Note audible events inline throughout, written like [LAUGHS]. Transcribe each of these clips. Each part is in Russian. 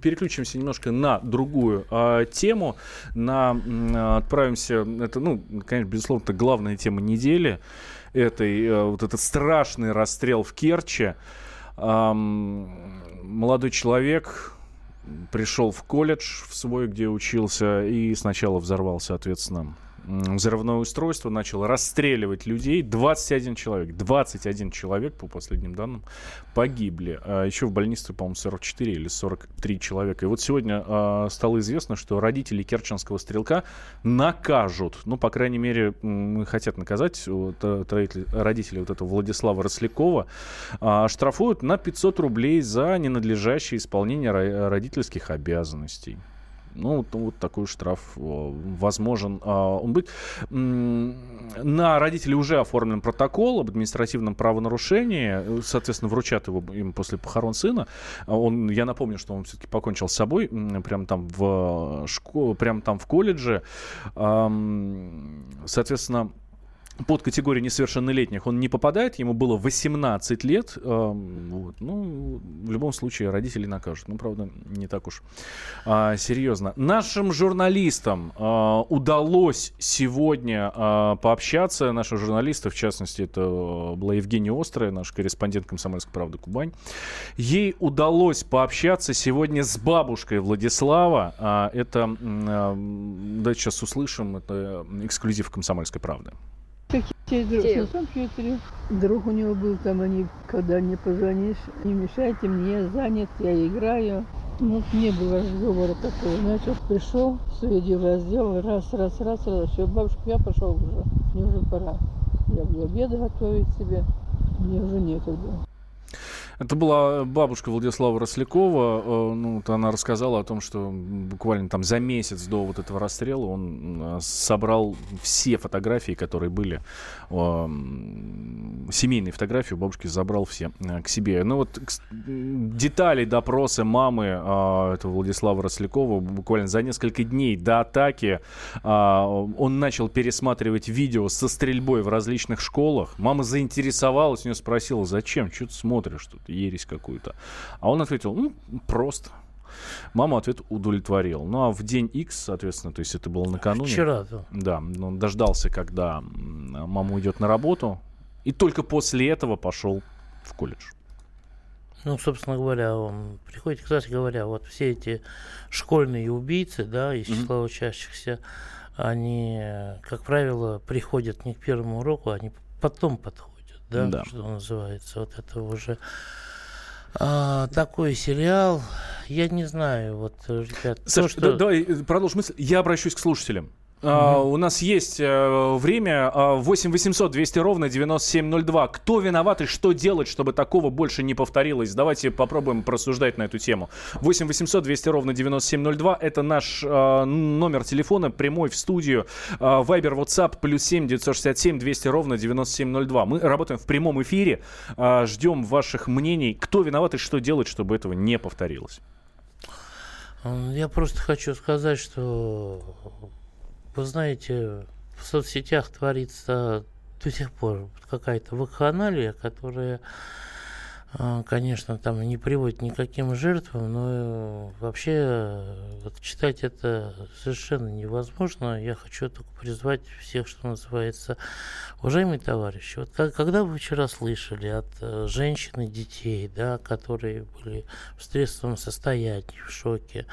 переключимся немножко на другую э, тему. На, э, отправимся, это, ну, конечно, безусловно, это главная тема недели. Этой, э, вот этот страшный расстрел в Керчи. Э, молодой человек пришел в колледж в свой, где учился, и сначала взорвал, соответственно, взрывное устройство, начал расстреливать людей. 21 человек, 21 человек, по последним данным, погибли. А еще в больнице, по-моему, 44 или 43 человека. И вот сегодня э, стало известно, что родители керченского стрелка накажут, ну, по крайней мере, хотят наказать вот, родителей вот этого Владислава Рослякова, э, штрафуют на 500 рублей за ненадлежащее исполнение родительских обязанностей. Ну, вот, такой штраф возможен а, он быть. На родителей уже оформлен протокол об административном правонарушении. Соответственно, вручат его им после похорон сына. Он, я напомню, что он все-таки покончил с собой прямо там в школе, прямо там в колледже. Соответственно, под категорию несовершеннолетних он не попадает, ему было 18 лет. Э, вот. Ну, в любом случае, родители накажут. Ну, правда, не так уж э, серьезно. Нашим журналистам э, удалось сегодня э, пообщаться. Наши журналисты, в частности, это была Евгения Острая, наш корреспондент «Комсомольской правды» Кубань. Ей удалось пообщаться сегодня с бабушкой Владислава. Э, это, э, давайте сейчас услышим, это эксклюзив «Комсомольской правды». Какие друг? На компьютере. Друг у него был там, они, когда не позвонишь, не мешайте мне, занят, я играю. Ну, не было разговора такого. Начал, пришел, свои дела сделал, раз, раз, раз, раз, все, бабушка, я пошел уже, мне уже пора. Я буду обед готовить себе, мне уже некогда. Это была бабушка Владислава Рослякова. Э, ну, вот она рассказала о том, что буквально там за месяц до вот этого расстрела он э, собрал все фотографии, которые были, семейные фотографии у бабушки забрал все э, к себе. Ну вот детали допроса мамы этого Владислава Рослякова буквально за несколько дней до атаки он начал пересматривать видео со стрельбой в различных школах. Мама заинтересовалась, у нее спросила, зачем, что ты смотришь тут? Ересь какую-то. А он ответил, ну, просто. Мама ответ удовлетворил. Ну а в день X, соответственно, то есть это было накануне. Вчера, да. Да, он дождался, когда мама уйдет на работу, и только после этого пошел в колледж. Ну, собственно говоря, он приходит, кстати говоря, вот все эти школьные убийцы, да, из числа mm-hmm. учащихся, они, как правило, приходят не к первому уроку, они потом подходят да, да. что называется. Вот это уже а, такой сериал. Я не знаю, вот, ребят. Саш, то, что... давай продолжим мысль. Я обращусь к слушателям. Uh, у нас есть uh, время. Uh, 8 800 200 ровно 9702. Кто виноват и что делать, чтобы такого больше не повторилось? Давайте попробуем просуждать на эту тему. 8 800 200 ровно 9702. Это наш uh, номер телефона, прямой в студию. Uh, Viber, WhatsApp, плюс 7 967 200 ровно 9702. Мы работаем в прямом эфире. Uh, ждем ваших мнений. Кто виноват и что делать, чтобы этого не повторилось? Я просто хочу сказать, что вы знаете, в соцсетях творится до сих пор какая-то вакханалия, которая конечно, там не приводит никаким жертвам, но вообще вот, читать это совершенно невозможно. Я хочу только призвать всех, что называется, уважаемые товарищи. Вот когда вы вчера слышали от э, женщин и детей, да, которые были в стрессовом состоянии, в шоке,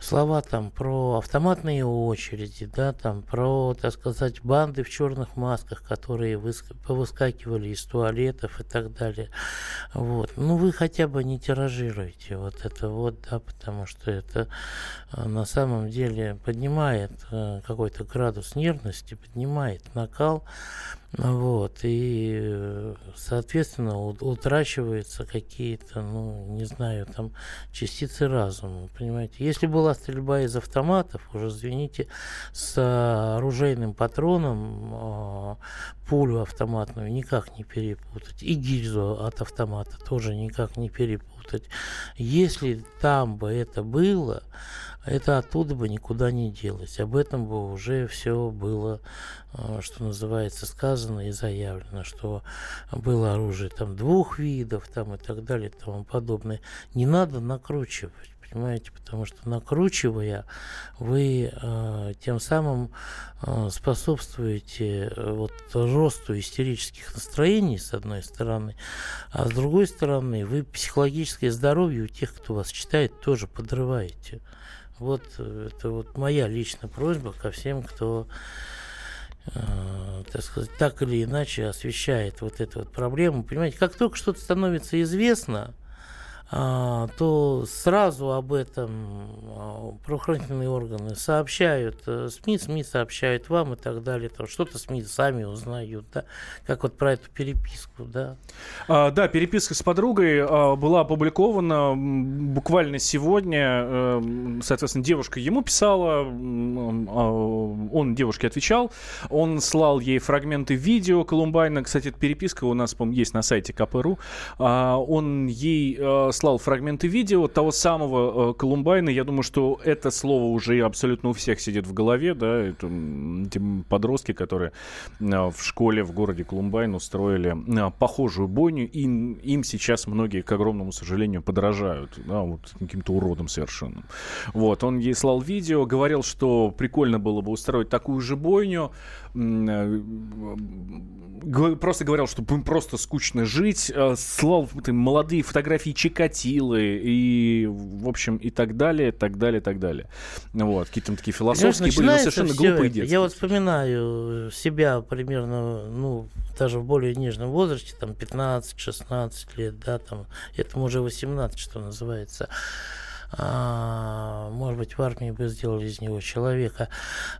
слова там про автоматные очереди, да, там про, так сказать, банды в черных масках, которые выск- повыскакивали из туалетов и так далее вот. Ну, вы хотя бы не тиражируете вот это вот, да, потому что это э, на самом деле поднимает э, какой-то градус нервности, поднимает накал, вот, и, соответственно, утрачиваются какие-то, ну, не знаю, там, частицы разума, понимаете. Если была стрельба из автоматов, уже, извините, с оружейным патроном э, пулю автоматную никак не перепутать, и гильзу от автомата тоже никак не перепутать. Если там бы это было, это оттуда бы никуда не делось. Об этом бы уже все было, э, что называется, сказано и заявлено, что было оружие там двух видов там и так далее и тому подобное. Не надо накручивать, понимаете, потому что накручивая, вы э, тем самым э, способствуете э, вот росту истерических настроений, с одной стороны, а с другой стороны, вы психологическое здоровье у тех, кто вас читает, тоже подрываете. Вот э, это вот моя личная просьба ко всем, кто Э, так сказать, так или иначе освещает вот эту вот проблему. Понимаете, как только что-то становится известно, то сразу об этом а, правоохранительные органы сообщают э, СМИ, СМИ сообщают вам и так далее. Там что-то СМИ сами узнают, да, как вот про эту переписку, да. А, да, переписка с подругой а, была опубликована буквально сегодня. А, соответственно, девушка ему писала, а, он девушке отвечал, он слал ей фрагменты видео Колумбайна. Кстати, эта переписка у нас, по есть на сайте КПРУ. А, он ей слал фрагменты видео того самого э, Колумбайна. Я думаю, что это слово уже абсолютно у всех сидит в голове, да, это, эти подростки, которые э, в школе в городе Колумбайн устроили э, похожую бойню, и им сейчас многие, к огромному сожалению, подражают, да, вот каким-то уродом совершенно. Вот, он ей слал видео, говорил, что прикольно было бы устроить такую же бойню, Э, просто говорил, что просто скучно жить, э, слал молодые фотографии Чикатилы и, в общем, и так далее, так далее, так далее. Вот, какие-то такие философские были, но совершенно глупые детские. Я вот вспоминаю себя примерно, ну, даже в более нежном возрасте, там 15-16 лет, да, там, этому уже 18, что называется может быть, в армии бы сделали из него человека.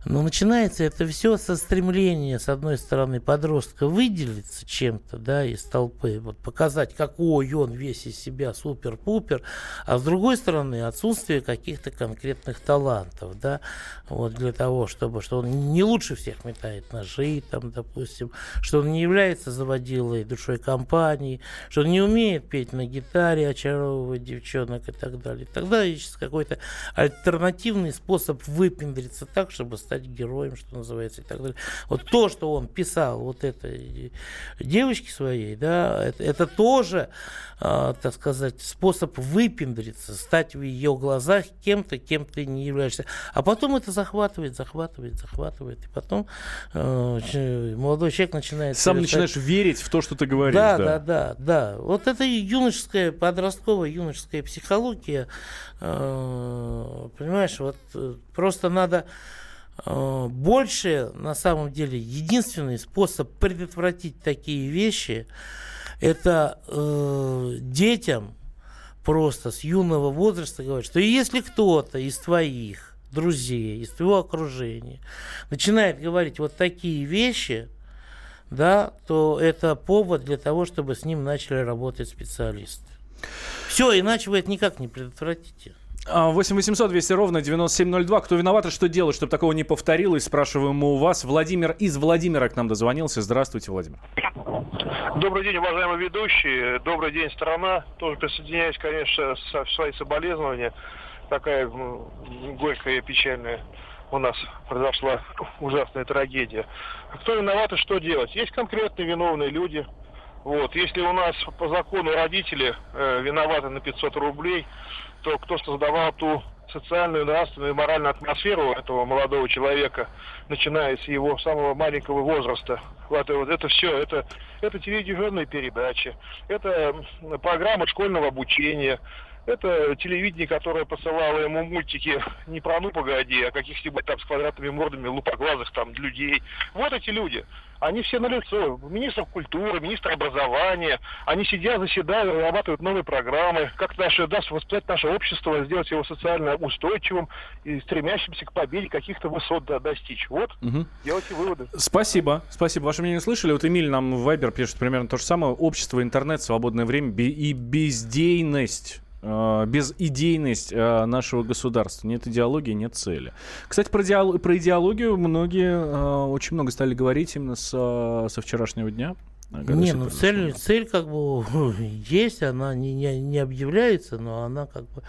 Но начинается это все со стремления, с одной стороны, подростка выделиться чем-то, да, из толпы, вот показать, какой он весь из себя супер-пупер, а с другой стороны, отсутствие каких-то конкретных талантов, да, вот для того, чтобы, что он не лучше всех метает ножи, там, допустим, что он не является заводилой душой компании, что он не умеет петь на гитаре, очаровывать девчонок и так далее. Ищется какой-то альтернативный способ выпендриться так, чтобы стать героем, что называется, и так далее. Вот то, что он писал вот этой девочке своей, да, это, это тоже, э, так сказать, способ выпендриться, стать в ее глазах кем-то, кем ты не являешься. А потом это захватывает, захватывает, захватывает, и потом э, молодой человек начинает... Сам совершать... начинаешь верить в то, что ты говоришь. Да, да, да, да. да. Вот это юношеская, подростковая юношеская психология, понимаешь, вот э, просто надо э, больше, на самом деле, единственный способ предотвратить такие вещи, это э, детям просто с юного возраста говорить, что если кто-то из твоих друзей, из твоего окружения начинает говорить вот такие вещи, да, то это повод для того, чтобы с ним начали работать специалисты. Все, иначе вы это никак не предотвратите. 8 800 200 ровно 9702. Кто виноват и что делать, чтобы такого не повторилось, спрашиваем мы у вас. Владимир из Владимира к нам дозвонился. Здравствуйте, Владимир. Добрый день, уважаемые ведущие. Добрый день, страна. Тоже присоединяюсь, конечно, со свои соболезнования. Такая горькая и печальная у нас произошла ужасная трагедия. Кто виноват и что делать? Есть конкретные виновные люди – вот. Если у нас по закону родители э, виноваты на 500 рублей, то кто создавал ту социальную, нравственную и моральную атмосферу этого молодого человека, начиная с его самого маленького возраста. Вот, вот это все, это, это телевизионные передачи, это программа школьного обучения, это телевидение, которое посылало ему мультики не про «Ну, погоди», а каких-нибудь там с квадратными мордами лупоглазых там людей. Вот эти люди. Они все на лицо. Министр культуры, министр образования. Они сидят, заседают, разрабатывают новые программы. Как наше, даст воспитать наше общество, сделать его социально устойчивым и стремящимся к победе каких-то высот да, достичь. Вот, угу. делайте выводы. Спасибо. Спасибо. Ваше мнение слышали? Вот Эмиль нам в Вайбер пишет примерно то же самое. Общество, интернет, свободное время и бездейность без идейность э, нашего государства. Нет идеологии, нет цели. Кстати, про, диал- про идеологию многие э, очень много стали говорить именно с, со вчерашнего дня. Не, ну цель, цель как бы [LAUGHS] есть, она не, не, не объявляется, но она как бы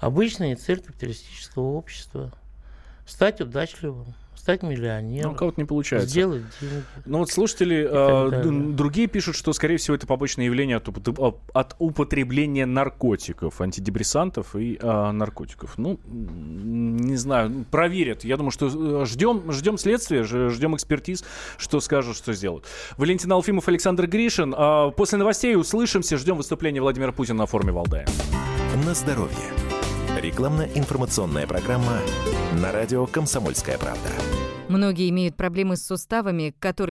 обычная цель капиталистического общества. Стать удачливым, стать миллионером. Ну, у кого-то не получается. Сделать деньги. Ну вот слушатели э, другие пишут, что, скорее всего, это побочное явление от, от употребления наркотиков, антидепрессантов и э, наркотиков. Ну, не знаю, проверят. Я думаю, что э, ждем, ждем следствия, ждем экспертиз, что скажут, что сделают. Валентин Алфимов, Александр Гришин. Э, после новостей услышимся, ждем выступления Владимира Путина на форуме Валдая. На здоровье. Рекламно-информационная программа на радио «Комсомольская правда». Многие имеют проблемы с суставами, которые